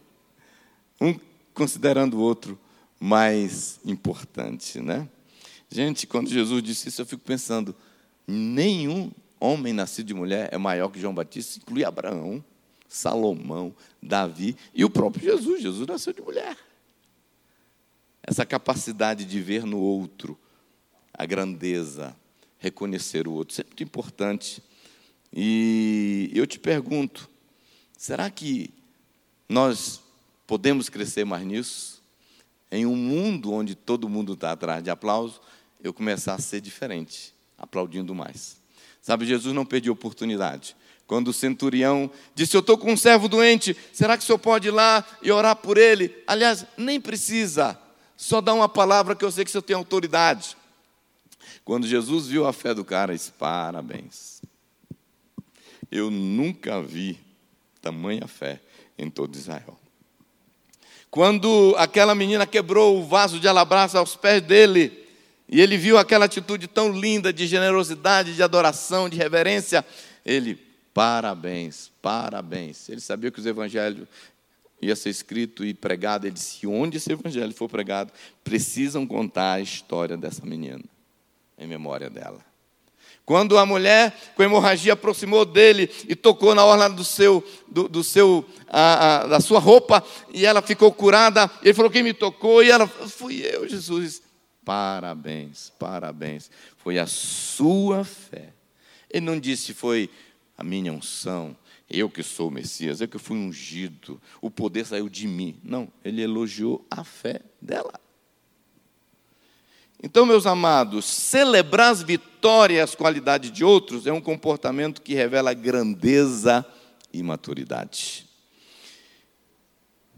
Um considerando o outro mais importante, né? Gente, quando Jesus disse isso, eu fico pensando: nenhum homem nascido de mulher é maior que João Batista, inclui Abraão, Salomão, Davi e o próprio Jesus. Jesus nasceu de mulher. Essa capacidade de ver no outro a grandeza, reconhecer o outro, isso é muito importante. E eu te pergunto: Será que nós podemos crescer mais nisso? Em um mundo onde todo mundo está atrás de aplauso, eu começar a ser diferente, aplaudindo mais. Sabe, Jesus não perdeu oportunidade. Quando o centurião disse: Eu estou com um servo doente, será que o senhor pode ir lá e orar por ele? Aliás, nem precisa, só dá uma palavra que eu sei que o senhor tem autoridade. Quando Jesus viu a fé do cara, disse: Parabéns. Eu nunca vi tamanha fé em todo Israel. Quando aquela menina quebrou o vaso de alabastro aos pés dele, e ele viu aquela atitude tão linda de generosidade, de adoração, de reverência, ele, parabéns, parabéns. Ele sabia que os evangelhos ia ser escrito e pregado. Ele disse: onde esse evangelho for pregado, precisam contar a história dessa menina, em memória dela. Quando a mulher com hemorragia aproximou dele e tocou na orla do seu, do, do seu, a, a, da sua roupa, e ela ficou curada, ele falou: Quem me tocou? E ela, fui eu, Jesus. Parabéns, parabéns. Foi a sua fé. Ele não disse foi a minha unção, eu que sou o Messias, eu que fui ungido, o poder saiu de mim. Não, ele elogiou a fé dela. Então, meus amados, celebrar as vitórias e as qualidades de outros é um comportamento que revela grandeza e maturidade.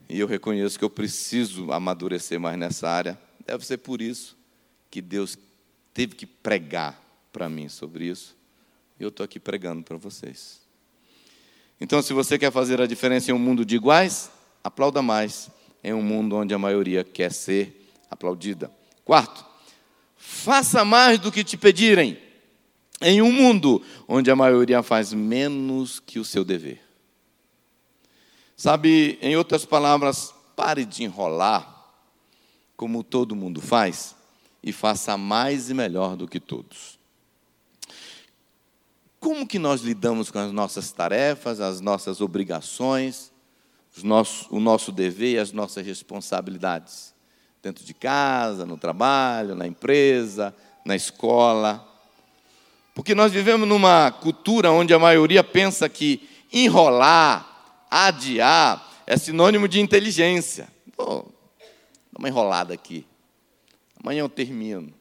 E eu reconheço que eu preciso amadurecer mais nessa área. Deve ser por isso que Deus teve que pregar para mim sobre isso. Eu estou aqui pregando para vocês. Então, se você quer fazer a diferença em um mundo de iguais, aplauda mais em um mundo onde a maioria quer ser aplaudida. Quarto, faça mais do que te pedirem, em um mundo onde a maioria faz menos que o seu dever. Sabe, em outras palavras, pare de enrolar, como todo mundo faz, e faça mais e melhor do que todos. Como que nós lidamos com as nossas tarefas, as nossas obrigações, o nosso dever e as nossas responsabilidades? Dentro de casa, no trabalho, na empresa, na escola. Porque nós vivemos numa cultura onde a maioria pensa que enrolar, adiar, é sinônimo de inteligência. Pô, dá uma enrolada aqui. Amanhã eu termino.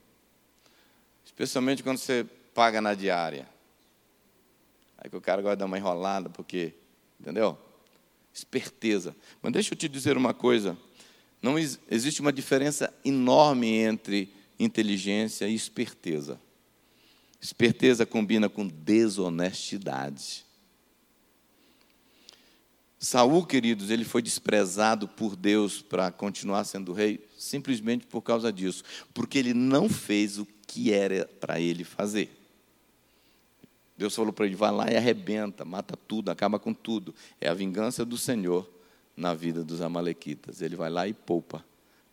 Especialmente quando você paga na diária. Aí que o cara gosta de dar uma enrolada, porque, entendeu? Esperteza. Mas deixa eu te dizer uma coisa. Não existe uma diferença enorme entre inteligência e esperteza. Esperteza combina com desonestidade. Saul, queridos, ele foi desprezado por Deus para continuar sendo rei simplesmente por causa disso, porque ele não fez o que era para ele fazer. Deus falou para ele: vai lá e arrebenta, mata tudo, acaba com tudo. É a vingança do Senhor na vida dos Amalequitas. Ele vai lá e poupa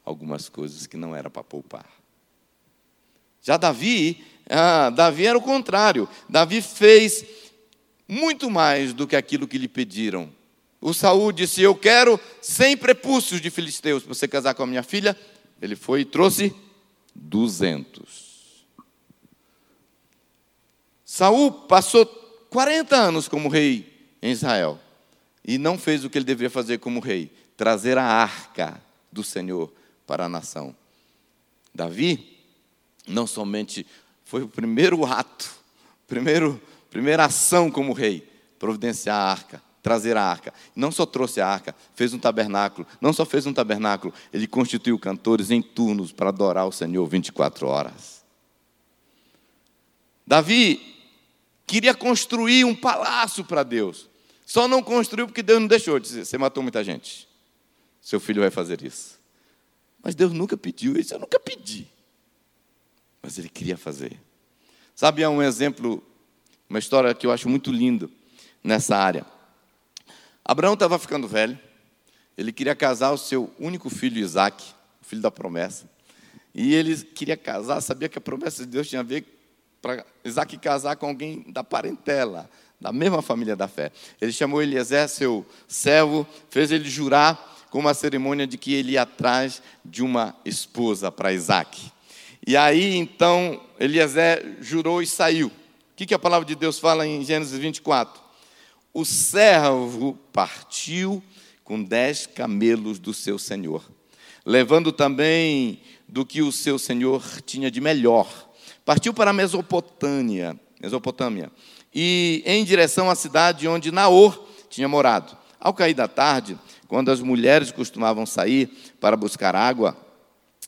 algumas coisas que não era para poupar. Já Davi, ah, Davi era o contrário. Davi fez muito mais do que aquilo que lhe pediram. O Saul disse: Eu quero 100 prepúcios de filisteus para você casar com a minha filha. Ele foi e trouxe 200. Saul passou 40 anos como rei em Israel e não fez o que ele deveria fazer como rei: trazer a arca do Senhor para a nação. Davi não somente foi o primeiro ato, primeiro, primeira ação como rei, providenciar a arca, trazer a arca. Não só trouxe a arca, fez um tabernáculo. Não só fez um tabernáculo, ele constituiu cantores em turnos para adorar o Senhor 24 horas. Davi queria construir um palácio para Deus. Só não construiu porque Deus não deixou. Dizer, você matou muita gente. Seu filho vai fazer isso. Mas Deus nunca pediu isso, eu nunca pedi. Mas ele queria fazer. Sabe, há um exemplo, uma história que eu acho muito lindo nessa área. Abraão estava ficando velho, ele queria casar o seu único filho, Isaac, filho da promessa. E ele queria casar, sabia que a promessa de Deus tinha a ver para Isaac casar com alguém da parentela, da mesma família da fé. Ele chamou Eliezer, seu servo, fez ele jurar com uma cerimônia de que ele ia atrás de uma esposa para Isaac. E aí, então, Eliezer jurou e saiu. O que, que a palavra de Deus fala em Gênesis 24? O servo partiu com dez camelos do seu senhor, levando também do que o seu senhor tinha de melhor. Partiu para a Mesopotâmia, Mesopotâmia e em direção à cidade onde Naor tinha morado. Ao cair da tarde, quando as mulheres costumavam sair para buscar água,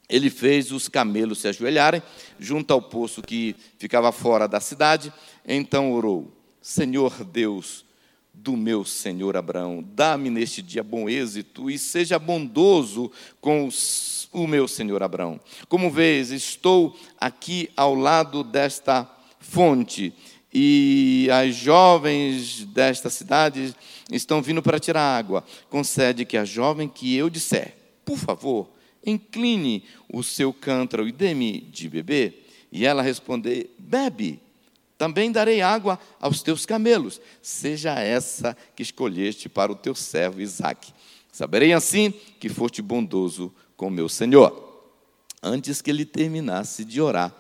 ele fez os camelos se ajoelharem junto ao poço que ficava fora da cidade. Então orou: Senhor Deus, do meu senhor Abraão. Dá-me neste dia bom êxito e seja bondoso com os, o meu senhor Abraão. Como vês, estou aqui ao lado desta fonte e as jovens desta cidade estão vindo para tirar água. Concede que a jovem que eu disser, por favor, incline o seu cântaro e dê-me de beber. E ela responder, bebe. Também darei água aos teus camelos, seja essa que escolheste para o teu servo Isaque. Saberei assim que foste bondoso com meu senhor. Antes que ele terminasse de orar,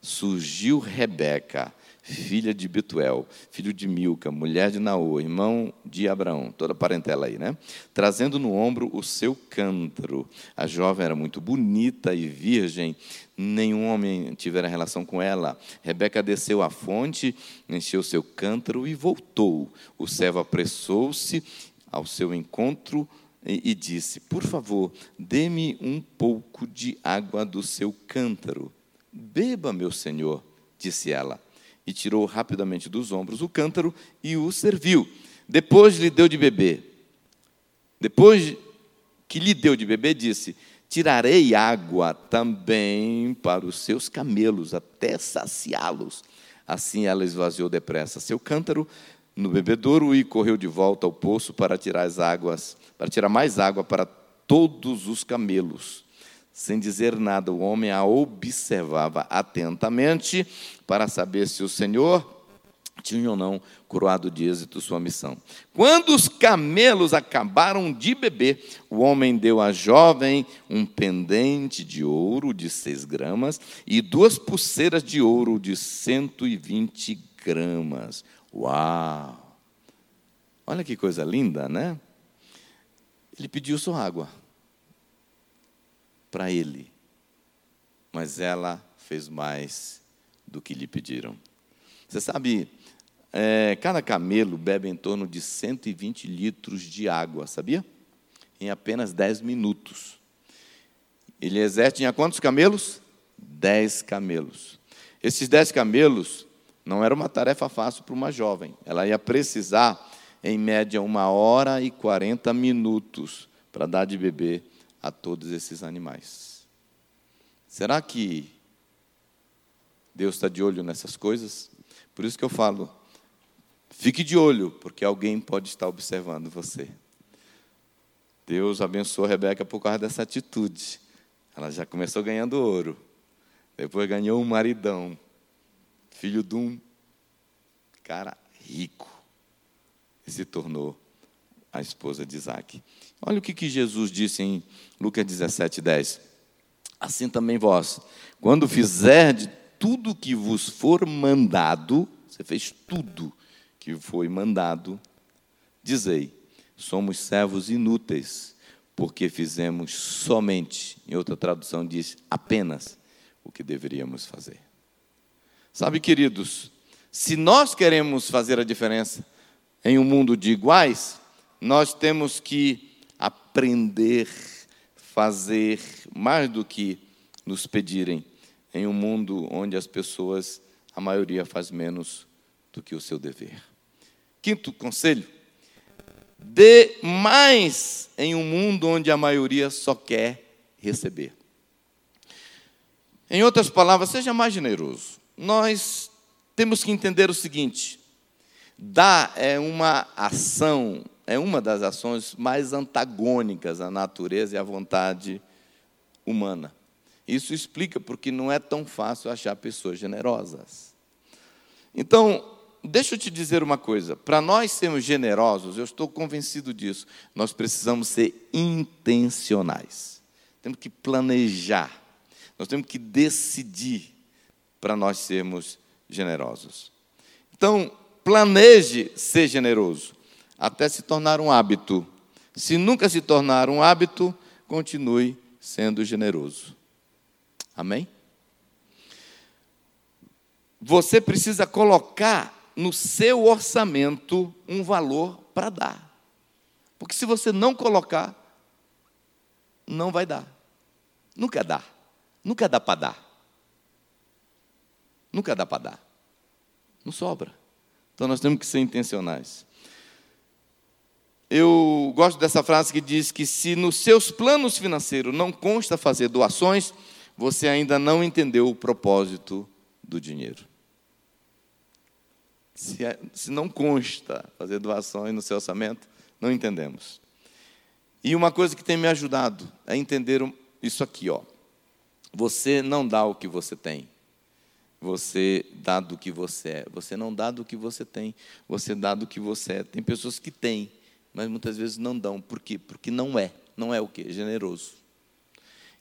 surgiu Rebeca, filha de Betuel, filho de Milca, mulher de Naô, irmão de Abraão, toda a parentela aí, né? Trazendo no ombro o seu cântaro. A jovem era muito bonita e virgem, nenhum homem tivera relação com ela. Rebeca desceu à fonte, encheu seu cântaro e voltou. O servo apressou-se ao seu encontro e disse: Por favor, dê-me um pouco de água do seu cântaro. Beba, meu senhor, disse ela e tirou rapidamente dos ombros o cântaro e o serviu. Depois lhe deu de beber. Depois que lhe deu de beber, disse: Tirarei água também para os seus camelos, até saciá-los. Assim ela esvaziou depressa seu cântaro no bebedouro e correu de volta ao poço para tirar as águas, para tirar mais água para todos os camelos. Sem dizer nada, o homem a observava atentamente para saber se o Senhor tinha ou não coroado de êxito sua missão. Quando os camelos acabaram de beber, o homem deu à jovem um pendente de ouro de seis gramas e duas pulseiras de ouro de 120 gramas. Uau! Olha que coisa linda, né? Ele pediu só água para ele, mas ela fez mais do que lhe pediram. Você sabe, é, cada camelo bebe em torno de 120 litros de água, sabia? Em apenas 10 minutos. Eliezer tinha quantos camelos? 10 camelos. Esses 10 camelos não era uma tarefa fácil para uma jovem. Ela ia precisar, em média, uma hora e 40 minutos para dar de beber a todos esses animais. Será que Deus está de olho nessas coisas? Por isso que eu falo, fique de olho, porque alguém pode estar observando você. Deus abençoou Rebeca por causa dessa atitude. Ela já começou ganhando ouro. Depois ganhou um maridão, filho de um cara rico. E se tornou a esposa de Isaac. Olha o que, que Jesus disse em Lucas 17, 10. Assim também vós, quando fizerdes tudo que vos for mandado, você fez tudo que foi mandado, dizei: somos servos inúteis, porque fizemos somente, em outra tradução diz, apenas o que deveríamos fazer. Sabe, queridos, se nós queremos fazer a diferença em um mundo de iguais, nós temos que aprender, fazer mais do que nos pedirem, em um mundo onde as pessoas, a maioria, faz menos do que o seu dever. Quinto conselho: dê mais em um mundo onde a maioria só quer receber. Em outras palavras, seja mais generoso. Nós temos que entender o seguinte: dar é uma ação é uma das ações mais antagônicas à natureza e à vontade humana. Isso explica porque não é tão fácil achar pessoas generosas. Então, deixa eu te dizer uma coisa: para nós sermos generosos, eu estou convencido disso, nós precisamos ser intencionais. Temos que planejar, nós temos que decidir para nós sermos generosos. Então, planeje ser generoso até se tornar um hábito. Se nunca se tornar um hábito, continue sendo generoso. Amém? Você precisa colocar no seu orçamento um valor para dar. Porque se você não colocar, não vai dar. Nunca dá. Nunca dá para dar. Nunca dá para dar. Não sobra. Então nós temos que ser intencionais. Eu gosto dessa frase que diz que se nos seus planos financeiros não consta fazer doações, você ainda não entendeu o propósito do dinheiro. Se, é, se não consta fazer doações no seu orçamento, não entendemos. E uma coisa que tem me ajudado a entender isso aqui, ó. Você não dá o que você tem. Você dá do que você é. Você não dá do que você tem. Você dá do que você é. Tem pessoas que têm, mas muitas vezes não dão. Por quê? Porque não é. Não é o quê? Generoso.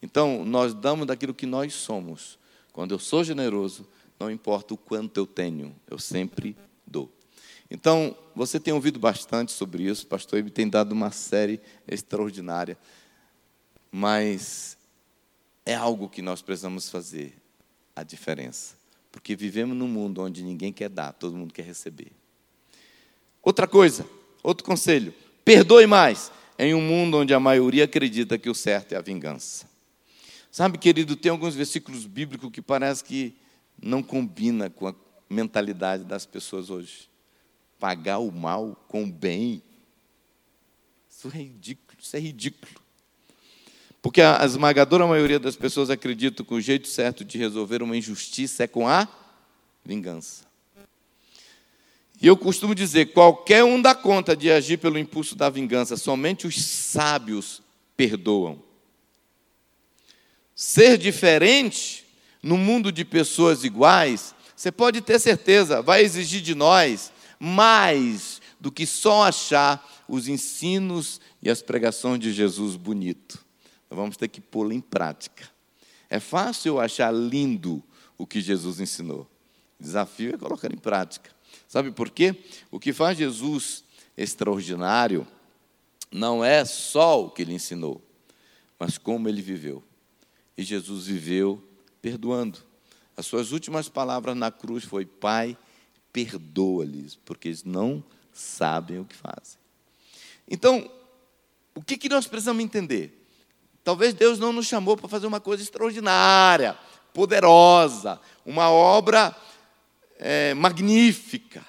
Então, nós damos daquilo que nós somos. Quando eu sou generoso, não importa o quanto eu tenho, eu sempre dou. Então, você tem ouvido bastante sobre isso, o pastor Ibe tem dado uma série extraordinária, mas é algo que nós precisamos fazer a diferença, porque vivemos num mundo onde ninguém quer dar, todo mundo quer receber. Outra coisa, outro conselho: perdoe mais em um mundo onde a maioria acredita que o certo é a vingança. Sabe, querido, tem alguns versículos bíblicos que parece que não combina com a mentalidade das pessoas hoje. Pagar o mal com o bem. Isso é ridículo, isso é ridículo. Porque a esmagadora maioria das pessoas acredita que o jeito certo de resolver uma injustiça é com a vingança. E eu costumo dizer: qualquer um dá conta de agir pelo impulso da vingança, somente os sábios perdoam. Ser diferente no mundo de pessoas iguais, você pode ter certeza, vai exigir de nós mais do que só achar os ensinos e as pregações de Jesus bonito. Nós vamos ter que pô-lo em prática. É fácil achar lindo o que Jesus ensinou. O desafio é colocar em prática. Sabe por quê? O que faz Jesus extraordinário não é só o que ele ensinou, mas como ele viveu. E Jesus viveu perdoando. As suas últimas palavras na cruz foi: Pai, perdoa-lhes, porque eles não sabem o que fazem. Então, o que, que nós precisamos entender? Talvez Deus não nos chamou para fazer uma coisa extraordinária, poderosa, uma obra é, magnífica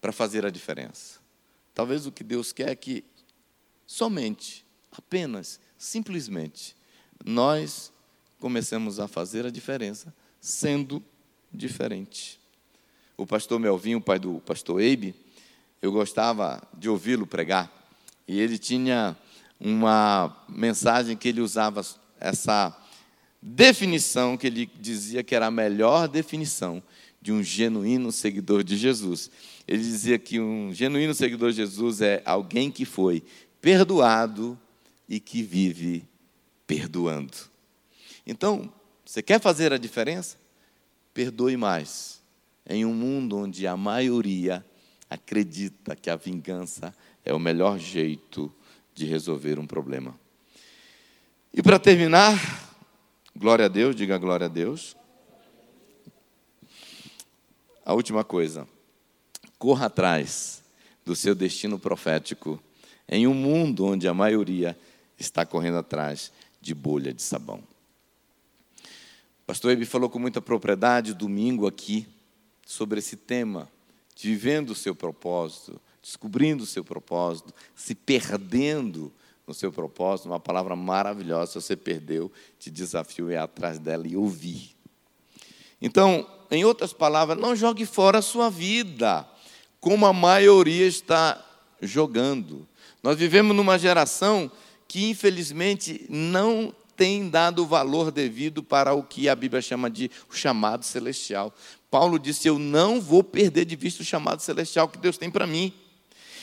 para fazer a diferença. Talvez o que Deus quer é que somente, apenas, simplesmente, nós comecemos a fazer a diferença sendo diferente. O pastor Melvin, o pai do pastor Eibe, eu gostava de ouvi-lo pregar, e ele tinha uma mensagem que ele usava essa definição que ele dizia que era a melhor definição de um genuíno seguidor de Jesus. Ele dizia que um genuíno seguidor de Jesus é alguém que foi perdoado e que vive perdoando. Então, você quer fazer a diferença? Perdoe mais. Em um mundo onde a maioria acredita que a vingança é o melhor jeito de resolver um problema. E para terminar, glória a Deus, diga glória a Deus. A última coisa, corra atrás do seu destino profético em um mundo onde a maioria está correndo atrás de bolha de sabão. Pastor Ebe falou com muita propriedade domingo aqui sobre esse tema, de vivendo o seu propósito, descobrindo o seu propósito, se perdendo no seu propósito, uma palavra maravilhosa. Se você perdeu, te desafio ir atrás dela e ouvir. Então, em outras palavras, não jogue fora a sua vida, como a maioria está jogando. Nós vivemos numa geração que, infelizmente, não tem dado o valor devido para o que a Bíblia chama de chamado celestial. Paulo disse: Eu não vou perder de vista o chamado celestial que Deus tem para mim.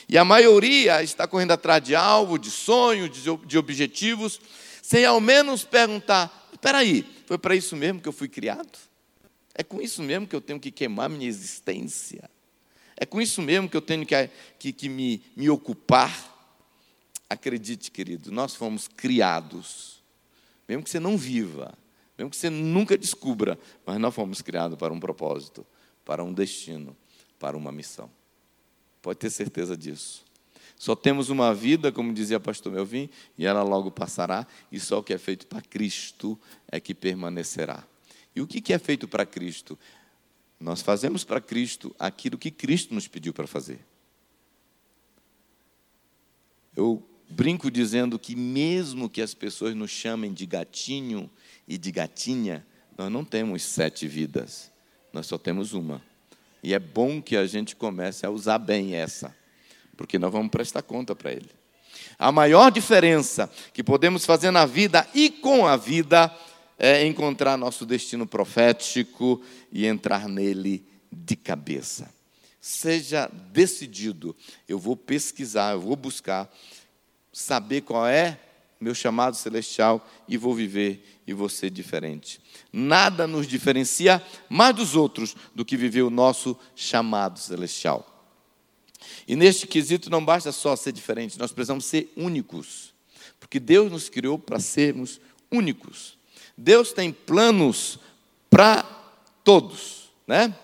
E a maioria está correndo atrás de alvo, de sonho, de objetivos, sem ao menos perguntar: espera aí, foi para isso mesmo que eu fui criado? É com isso mesmo que eu tenho que queimar minha existência? É com isso mesmo que eu tenho que, que, que me, me ocupar? Acredite, querido, nós fomos criados mesmo que você não viva, mesmo que você nunca descubra, mas nós fomos criados para um propósito, para um destino, para uma missão. Pode ter certeza disso. Só temos uma vida, como dizia pastor Melvin, e ela logo passará, e só o que é feito para Cristo é que permanecerá. E o que é feito para Cristo? Nós fazemos para Cristo aquilo que Cristo nos pediu para fazer. Eu brinco dizendo que, mesmo que as pessoas nos chamem de gatinho e de gatinha, nós não temos sete vidas, nós só temos uma. E é bom que a gente comece a usar bem essa, porque nós vamos prestar conta para Ele. A maior diferença que podemos fazer na vida e com a vida é encontrar nosso destino profético e entrar nele de cabeça. Seja decidido, eu vou pesquisar, eu vou buscar saber qual é meu chamado celestial e vou viver e vou ser diferente. Nada nos diferencia mais dos outros do que viver o nosso chamado celestial. E neste quesito não basta só ser diferente, nós precisamos ser únicos, porque Deus nos criou para sermos únicos. Deus tem planos para todos, né?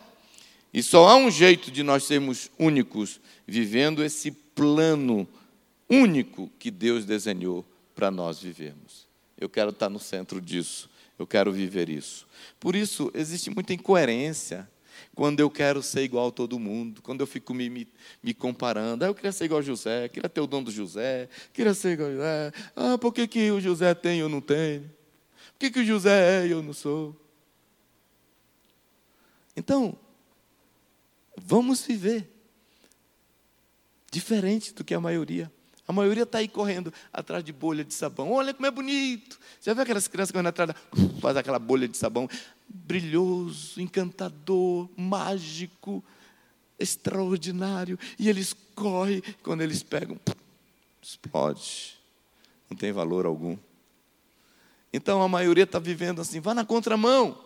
E só há um jeito de nós sermos únicos, vivendo esse plano único que Deus desenhou para nós vivermos. Eu quero estar no centro disso, eu quero viver isso. Por isso, existe muita incoerência quando eu quero ser igual a todo mundo, quando eu fico me, me, me comparando. Ah, eu queria ser igual a José, queria ter o dom do José, queria ser igual a José. Ah, por que, que o José tem e eu não tenho? Por que, que o José é e eu não sou? Então, vamos viver diferente do que a maioria. A maioria está aí correndo atrás de bolha de sabão. Olha como é bonito. Já viu aquelas crianças correndo atrás, da... faz aquela bolha de sabão brilhoso, encantador, mágico, extraordinário. E eles correm, quando eles pegam, explode. Não tem valor algum. Então a maioria está vivendo assim, vá na contramão.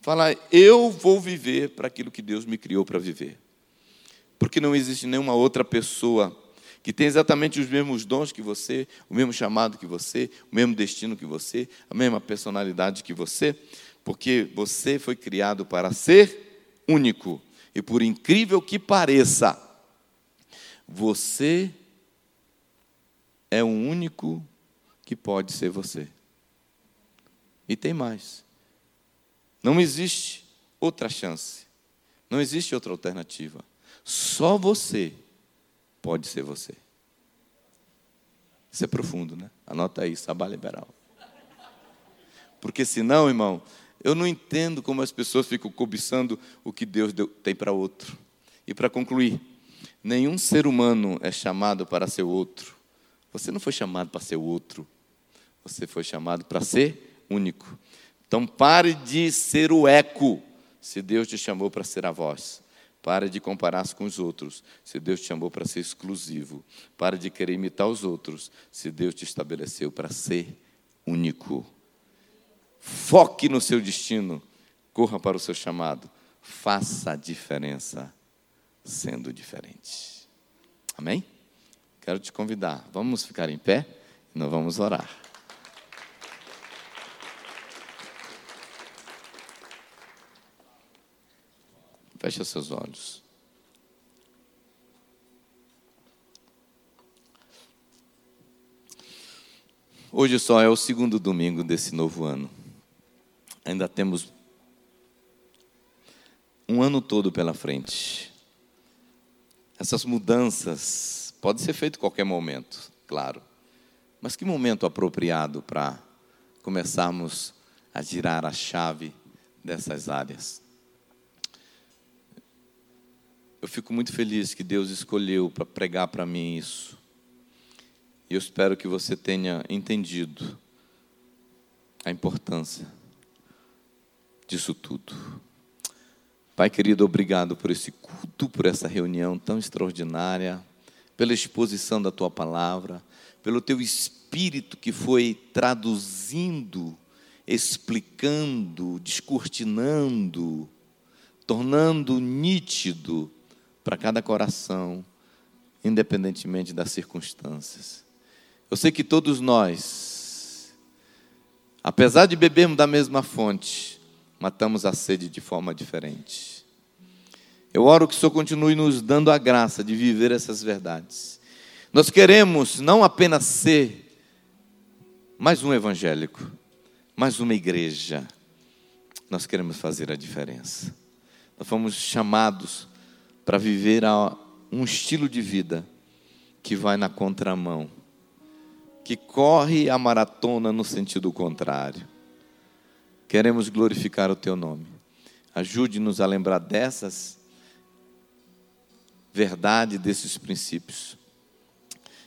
Fala, eu vou viver para aquilo que Deus me criou para viver. Porque não existe nenhuma outra pessoa que tem exatamente os mesmos dons que você, o mesmo chamado que você, o mesmo destino que você, a mesma personalidade que você, porque você foi criado para ser único. E por incrível que pareça, você é o único que pode ser você. E tem mais. Não existe outra chance. Não existe outra alternativa. Só você pode ser você. Isso é profundo, né? Anota aí, sabá liberal. Porque senão, irmão, eu não entendo como as pessoas ficam cobiçando o que Deus deu, tem para outro. E para concluir, nenhum ser humano é chamado para ser outro. Você não foi chamado para ser outro. Você foi chamado para ser único. Então pare de ser o eco, se Deus te chamou para ser a voz. Pare de comparar-se com os outros, se Deus te chamou para ser exclusivo. Pare de querer imitar os outros, se Deus te estabeleceu para ser único. Foque no seu destino, corra para o seu chamado, faça a diferença sendo diferente. Amém? Quero te convidar, vamos ficar em pé e nós vamos orar. Feche seus olhos. Hoje só é o segundo domingo desse novo ano. Ainda temos um ano todo pela frente. Essas mudanças podem ser feitas em qualquer momento, claro. Mas que momento apropriado para começarmos a girar a chave dessas áreas? Eu fico muito feliz que Deus escolheu para pregar para mim isso. E eu espero que você tenha entendido a importância disso tudo. Pai querido, obrigado por esse culto, por essa reunião tão extraordinária, pela exposição da tua palavra, pelo teu espírito que foi traduzindo, explicando, descortinando, tornando nítido para cada coração, independentemente das circunstâncias. Eu sei que todos nós, apesar de bebermos da mesma fonte, matamos a sede de forma diferente. Eu oro que o Senhor continue nos dando a graça de viver essas verdades. Nós queremos não apenas ser mais um evangélico, mais uma igreja. Nós queremos fazer a diferença. Nós fomos chamados para viver um estilo de vida que vai na contramão, que corre a maratona no sentido contrário. Queremos glorificar o teu nome. Ajude-nos a lembrar dessas verdades, desses princípios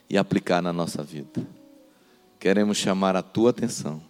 e aplicar na nossa vida. Queremos chamar a tua atenção